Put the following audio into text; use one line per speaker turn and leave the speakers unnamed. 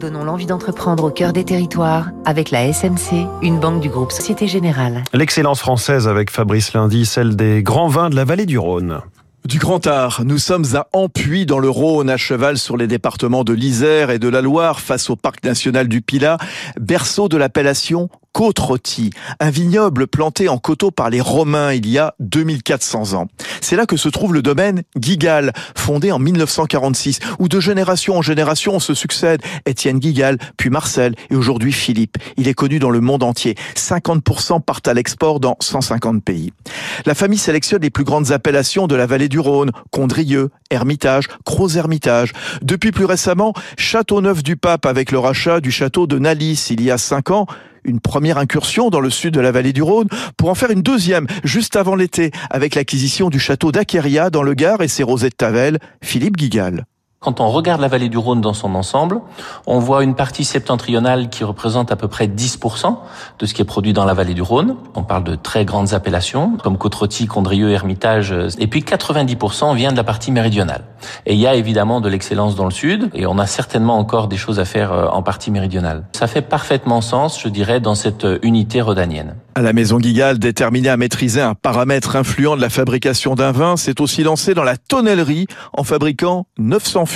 Donnons l'envie d'entreprendre au cœur des territoires avec la SNC, une banque du groupe Société Générale.
L'excellence française avec Fabrice Lundi, celle des grands vins de la vallée du Rhône.
Du Grand Art, nous sommes à Ampuy dans le Rhône, à cheval sur les départements de l'Isère et de la Loire, face au parc national du Pilat, berceau de l'appellation côte rôtie, un vignoble planté en coteaux par les Romains il y a 2400 ans. C'est là que se trouve le domaine Guigal, fondé en 1946, où de génération en génération on se succède. Étienne Guigal, puis Marcel et aujourd'hui Philippe. Il est connu dans le monde entier. 50% partent à l'export dans 150 pays. La famille sélectionne les plus grandes appellations de la vallée du Rhône, Condrieux, Hermitage, Gros-Hermitage. Depuis plus récemment, Châteauneuf du Pape avec le rachat du château de Nalis il y a 5 ans une première incursion dans le sud de la vallée du Rhône pour en faire une deuxième juste avant l'été avec l'acquisition du château d'Aqueria dans le Gard et ses rosets de Tavel, Philippe Guigal.
Quand on regarde la vallée du Rhône dans son ensemble, on voit une partie septentrionale qui représente à peu près 10% de ce qui est produit dans la vallée du Rhône. On parle de très grandes appellations comme côte Condrieux, Hermitage. Et puis 90% vient de la partie méridionale. Et il y a évidemment de l'excellence dans le sud et on a certainement encore des choses à faire euh, en partie méridionale. Ça fait parfaitement sens, je dirais, dans cette euh, unité rhodanienne.
À la maison Guigal, déterminée à maîtriser un paramètre influent de la fabrication d'un vin, s'est aussi lancée dans la tonnellerie en fabriquant 900 fûts